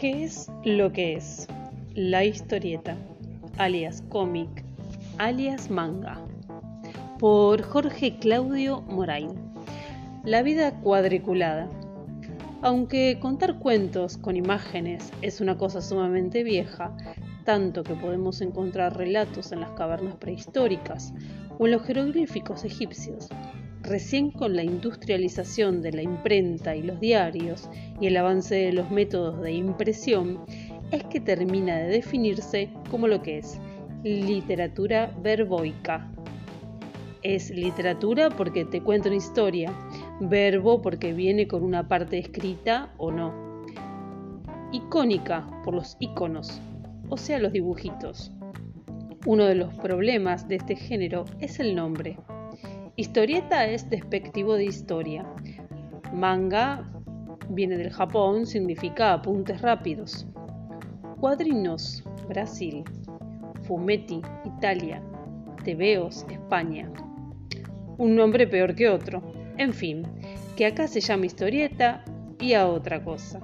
¿Qué es lo que es? La historieta, alias cómic, alias manga. Por Jorge Claudio Morain. La vida cuadriculada. Aunque contar cuentos con imágenes es una cosa sumamente vieja, tanto que podemos encontrar relatos en las cavernas prehistóricas o en los jeroglíficos egipcios, Recién con la industrialización de la imprenta y los diarios y el avance de los métodos de impresión, es que termina de definirse como lo que es literatura verboica. Es literatura porque te cuenta una historia, verbo porque viene con una parte escrita o no. Icónica por los iconos, o sea, los dibujitos. Uno de los problemas de este género es el nombre. Historieta es despectivo de historia. Manga viene del Japón, significa apuntes rápidos. Cuadrinos, Brasil. Fumetti, Italia. Tebeos, España. Un nombre peor que otro. En fin, que acá se llama historieta y a otra cosa.